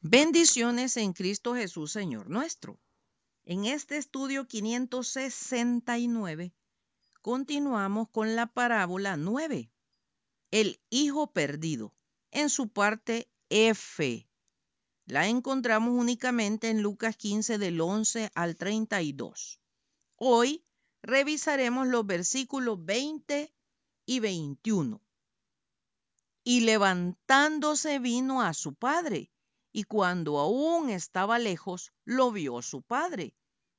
Bendiciones en Cristo Jesús, Señor nuestro. En este estudio 569 continuamos con la parábola 9, el Hijo Perdido, en su parte F. La encontramos únicamente en Lucas 15 del 11 al 32. Hoy revisaremos los versículos 20 y 21. Y levantándose vino a su padre y cuando aún estaba lejos, lo vio su padre,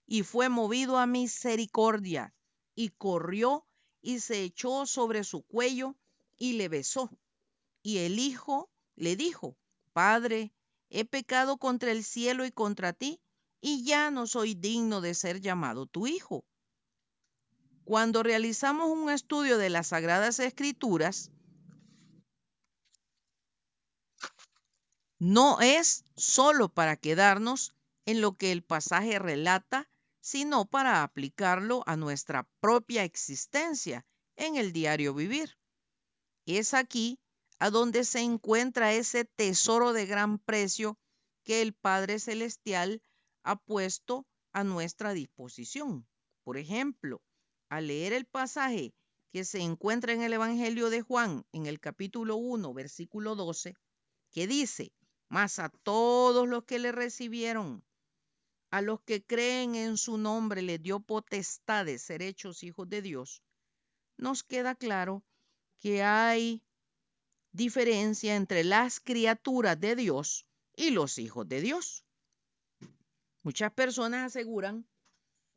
y fue movido a misericordia, y corrió y se echó sobre su cuello y le besó. Y el hijo le dijo, Padre, he pecado contra el cielo y contra ti, y ya no soy digno de ser llamado tu hijo. Cuando realizamos un estudio de las Sagradas Escrituras, no es solo para quedarnos en lo que el pasaje relata, sino para aplicarlo a nuestra propia existencia en el diario vivir. Es aquí a donde se encuentra ese tesoro de gran precio que el Padre Celestial ha puesto a nuestra disposición. Por ejemplo, al leer el pasaje que se encuentra en el Evangelio de Juan, en el capítulo 1, versículo 12, que dice, mas a todos los que le recibieron, a los que creen en su nombre, le dio potestad de ser hechos hijos de Dios, nos queda claro que hay diferencia entre las criaturas de Dios y los hijos de Dios. Muchas personas aseguran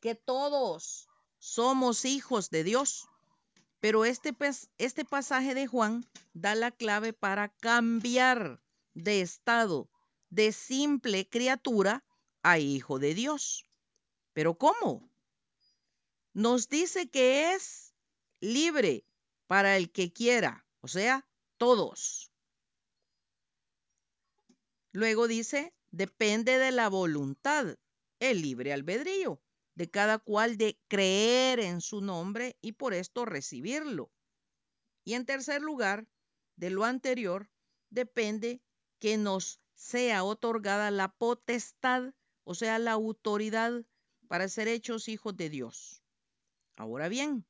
que todos somos hijos de Dios, pero este, este pasaje de Juan da la clave para cambiar de estado de simple criatura a hijo de Dios. Pero ¿cómo? Nos dice que es libre para el que quiera, o sea, todos. Luego dice, depende de la voluntad, el libre albedrío de cada cual de creer en su nombre y por esto recibirlo. Y en tercer lugar, de lo anterior, depende que nos sea otorgada la potestad, o sea, la autoridad para ser hechos hijos de Dios. Ahora bien,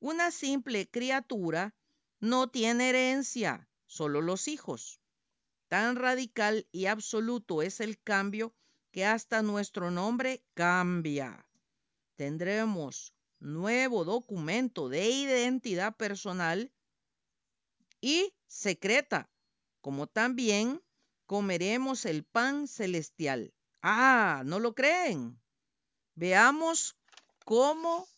una simple criatura no tiene herencia, solo los hijos. Tan radical y absoluto es el cambio que hasta nuestro nombre cambia. Tendremos nuevo documento de identidad personal y secreta, como también comeremos el pan celestial. Ah, ¿no lo creen? Veamos cómo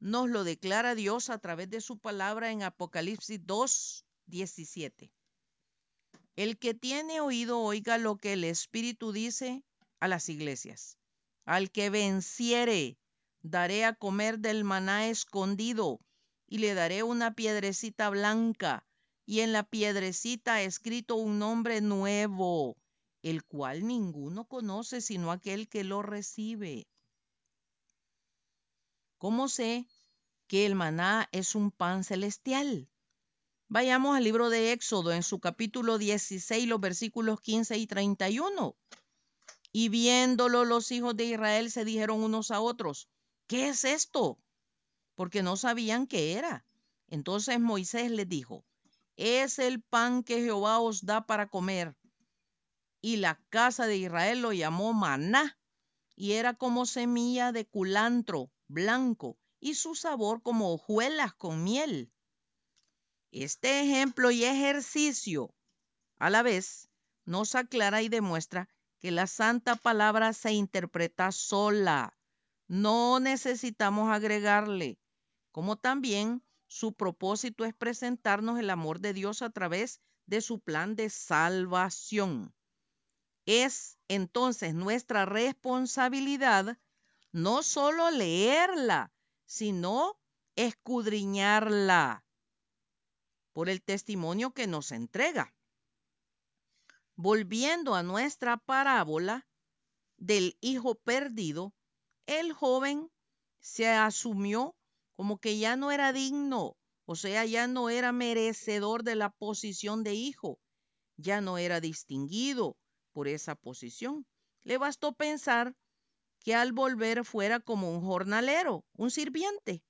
nos lo declara Dios a través de su palabra en Apocalipsis 2, 17. El que tiene oído oiga lo que el Espíritu dice a las iglesias. Al que venciere, daré a comer del maná escondido y le daré una piedrecita blanca y en la piedrecita escrito un nombre nuevo, el cual ninguno conoce sino aquel que lo recibe. ¿Cómo sé que el maná es un pan celestial? Vayamos al libro de Éxodo en su capítulo 16, los versículos 15 y 31. Y viéndolo los hijos de Israel se dijeron unos a otros, ¿qué es esto? Porque no sabían qué era. Entonces Moisés les dijo, es el pan que Jehová os da para comer. Y la casa de Israel lo llamó maná, y era como semilla de culantro blanco, y su sabor como hojuelas con miel. Este ejemplo y ejercicio a la vez nos aclara y demuestra que la santa palabra se interpreta sola. No necesitamos agregarle, como también su propósito es presentarnos el amor de Dios a través de su plan de salvación. Es entonces nuestra responsabilidad no solo leerla, sino escudriñarla por el testimonio que nos entrega. Volviendo a nuestra parábola del hijo perdido, el joven se asumió como que ya no era digno, o sea, ya no era merecedor de la posición de hijo, ya no era distinguido, por esa posición. Le bastó pensar que al volver fuera como un jornalero, un sirviente.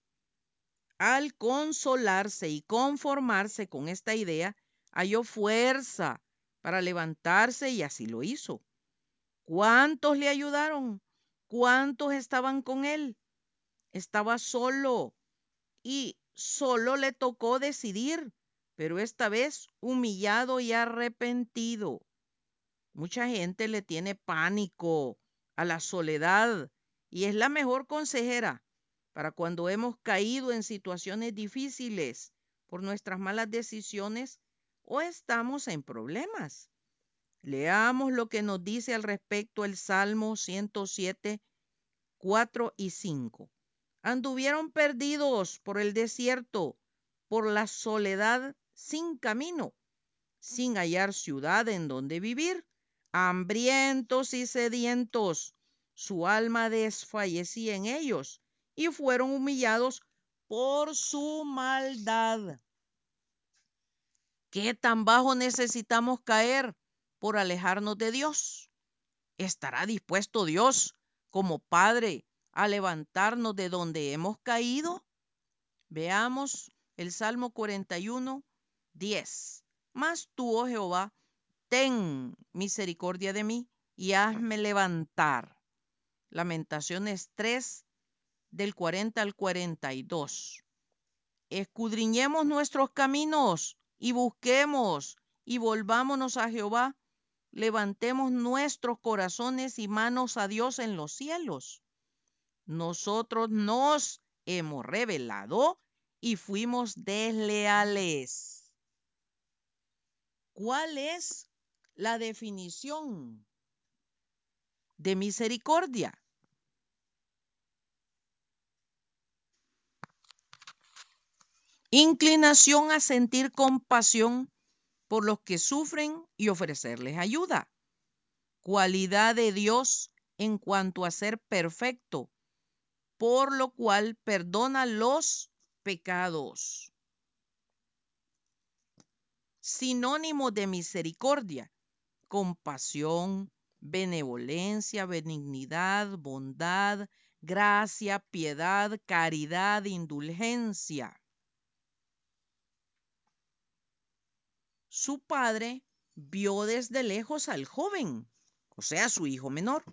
Al consolarse y conformarse con esta idea, halló fuerza para levantarse y así lo hizo. ¿Cuántos le ayudaron? ¿Cuántos estaban con él? Estaba solo y solo le tocó decidir, pero esta vez humillado y arrepentido. Mucha gente le tiene pánico a la soledad y es la mejor consejera para cuando hemos caído en situaciones difíciles por nuestras malas decisiones o estamos en problemas. Leamos lo que nos dice al respecto el Salmo 107, 4 y 5. Anduvieron perdidos por el desierto, por la soledad sin camino, sin hallar ciudad en donde vivir, hambrientos y sedientos. Su alma desfallecía en ellos y fueron humillados por su maldad. ¿Qué tan bajo necesitamos caer por alejarnos de Dios? ¿Estará dispuesto Dios como Padre a levantarnos de donde hemos caído? Veamos el Salmo 41, 10. Mas tú, oh Jehová, ten misericordia de mí y hazme levantar. Lamentaciones 3, del 40 al 42. Escudriñemos nuestros caminos y busquemos y volvámonos a Jehová. Levantemos nuestros corazones y manos a Dios en los cielos. Nosotros nos hemos revelado y fuimos desleales. ¿Cuál es la definición de misericordia? Inclinación a sentir compasión por los que sufren y ofrecerles ayuda. Cualidad de Dios en cuanto a ser perfecto, por lo cual perdona los pecados. Sinónimo de misericordia, compasión, benevolencia, benignidad, bondad, gracia, piedad, caridad, indulgencia. su padre vio desde lejos al joven, o sea, su hijo menor,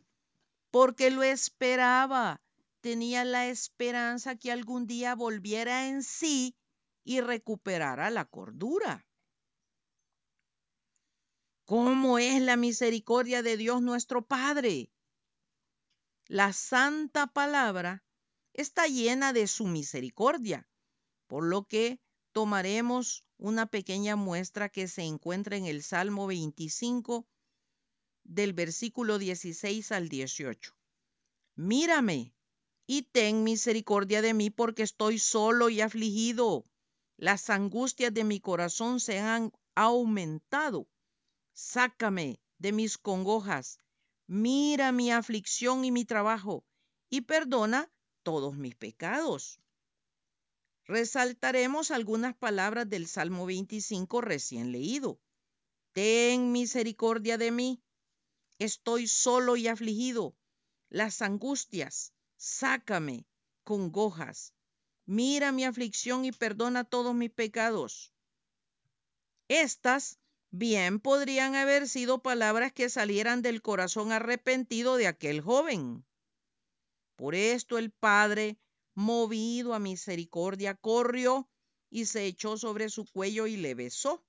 porque lo esperaba, tenía la esperanza que algún día volviera en sí y recuperara la cordura. ¿Cómo es la misericordia de Dios nuestro Padre? La santa palabra está llena de su misericordia, por lo que tomaremos una pequeña muestra que se encuentra en el Salmo 25 del versículo 16 al 18. Mírame y ten misericordia de mí porque estoy solo y afligido. Las angustias de mi corazón se han aumentado. Sácame de mis congojas. Mira mi aflicción y mi trabajo y perdona todos mis pecados. Resaltaremos algunas palabras del Salmo 25 recién leído. Ten misericordia de mí. Estoy solo y afligido. Las angustias, sácame, congojas. Mira mi aflicción y perdona todos mis pecados. Estas bien podrían haber sido palabras que salieran del corazón arrepentido de aquel joven. Por esto el Padre movido a misericordia, corrió y se echó sobre su cuello y le besó.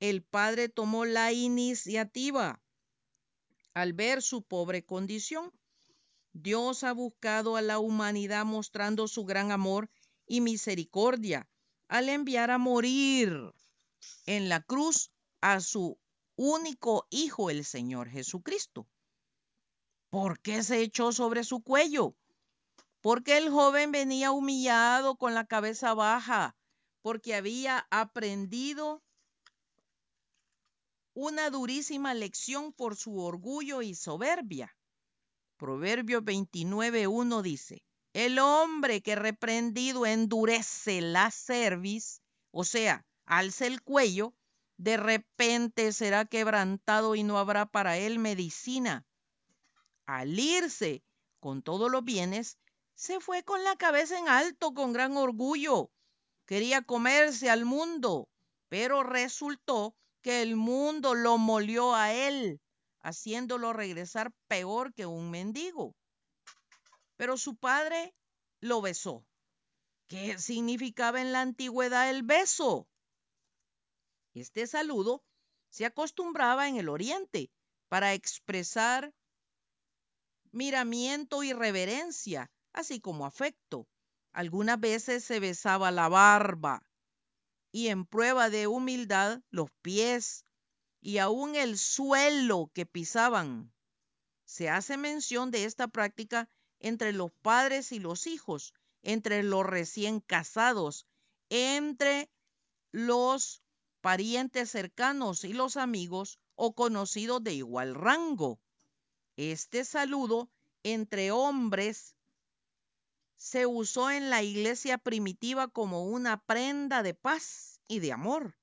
El padre tomó la iniciativa al ver su pobre condición. Dios ha buscado a la humanidad mostrando su gran amor y misericordia al enviar a morir en la cruz a su único Hijo, el Señor Jesucristo. ¿Por qué se echó sobre su cuello? porque el joven venía humillado con la cabeza baja, porque había aprendido una durísima lección por su orgullo y soberbia. Proverbio 29.1 dice, el hombre que reprendido endurece la cerviz, o sea, alza el cuello, de repente será quebrantado y no habrá para él medicina. Al irse con todos los bienes, se fue con la cabeza en alto, con gran orgullo. Quería comerse al mundo, pero resultó que el mundo lo molió a él, haciéndolo regresar peor que un mendigo. Pero su padre lo besó. ¿Qué significaba en la antigüedad el beso? Este saludo se acostumbraba en el oriente para expresar miramiento y reverencia, así como afecto. Algunas veces se besaba la barba y en prueba de humildad los pies y aún el suelo que pisaban. Se hace mención de esta práctica entre los padres y los hijos, entre los recién casados, entre los parientes cercanos y los amigos o conocidos de igual rango. Este saludo entre hombres se usó en la iglesia primitiva como una prenda de paz y de amor.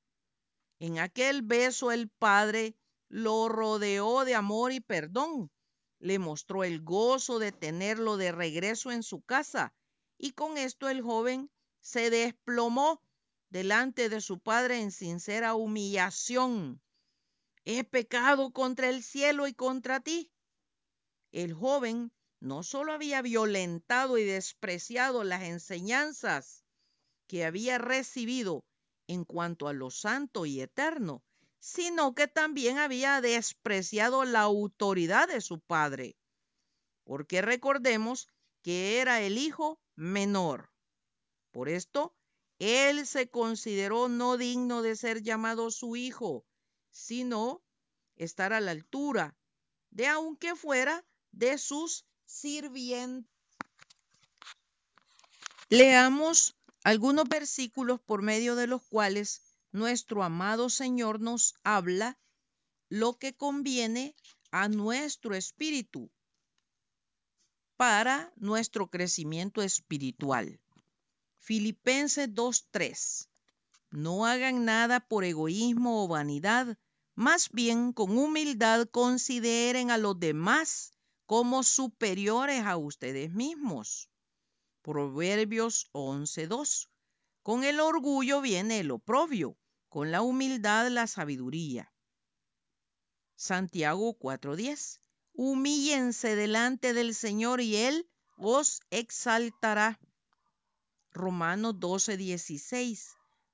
En aquel beso el Padre lo rodeó de amor y perdón, le mostró el gozo de tenerlo de regreso en su casa y con esto el joven se desplomó delante de su padre en sincera humillación. He pecado contra el cielo y contra ti. El joven no solo había violentado y despreciado las enseñanzas que había recibido en cuanto a lo santo y eterno, sino que también había despreciado la autoridad de su padre, porque recordemos que era el hijo menor. Por esto, él se consideró no digno de ser llamado su hijo, sino estar a la altura de aunque fuera de sus sirvientes. Leamos algunos versículos por medio de los cuales nuestro amado Señor nos habla lo que conviene a nuestro espíritu para nuestro crecimiento espiritual. Filipenses 2.3. No hagan nada por egoísmo o vanidad, más bien con humildad consideren a los demás como superiores a ustedes mismos. Proverbios 11.2. Con el orgullo viene el oprobio, con la humildad la sabiduría. Santiago 4.10. Humíllense delante del Señor y Él os exaltará. Romanos 12.16.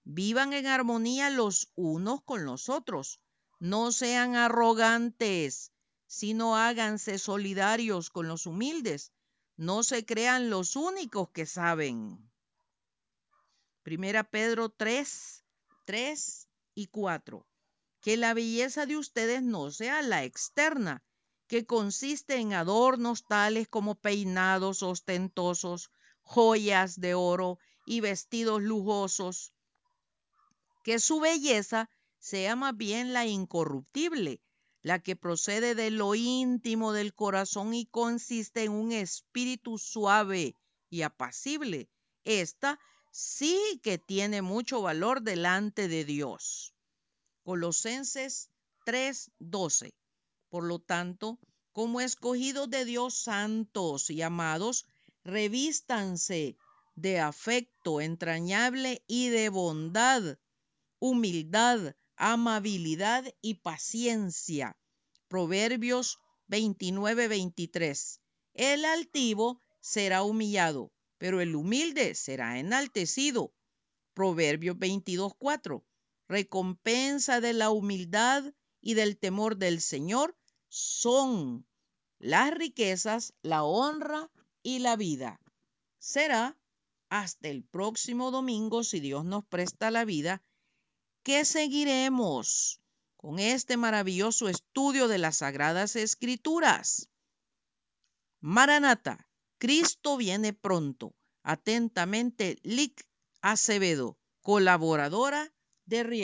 Vivan en armonía los unos con los otros. No sean arrogantes, sino háganse solidarios con los humildes. No se crean los únicos que saben. Primera Pedro 3, 3 y 4. Que la belleza de ustedes no sea la externa, que consiste en adornos tales como peinados ostentosos, joyas de oro y vestidos lujosos. Que su belleza sea más bien la incorruptible, la que procede de lo íntimo del corazón y consiste en un espíritu suave y apacible. Esta sí que tiene mucho valor delante de Dios. Colosenses 3:12. Por lo tanto, como escogidos de Dios santos y amados, revístanse de afecto entrañable y de bondad, humildad, amabilidad y paciencia. Proverbios 29, 23. El altivo será humillado, pero el humilde será enaltecido. Proverbios 22, 4. Recompensa de la humildad y del temor del Señor son las riquezas, la honra y la vida. Será hasta el próximo domingo, si Dios nos presta la vida, que seguiremos con este maravilloso estudio de las Sagradas Escrituras. Maranata, Cristo viene pronto. Atentamente, Lic Acevedo, colaboradora de Riego.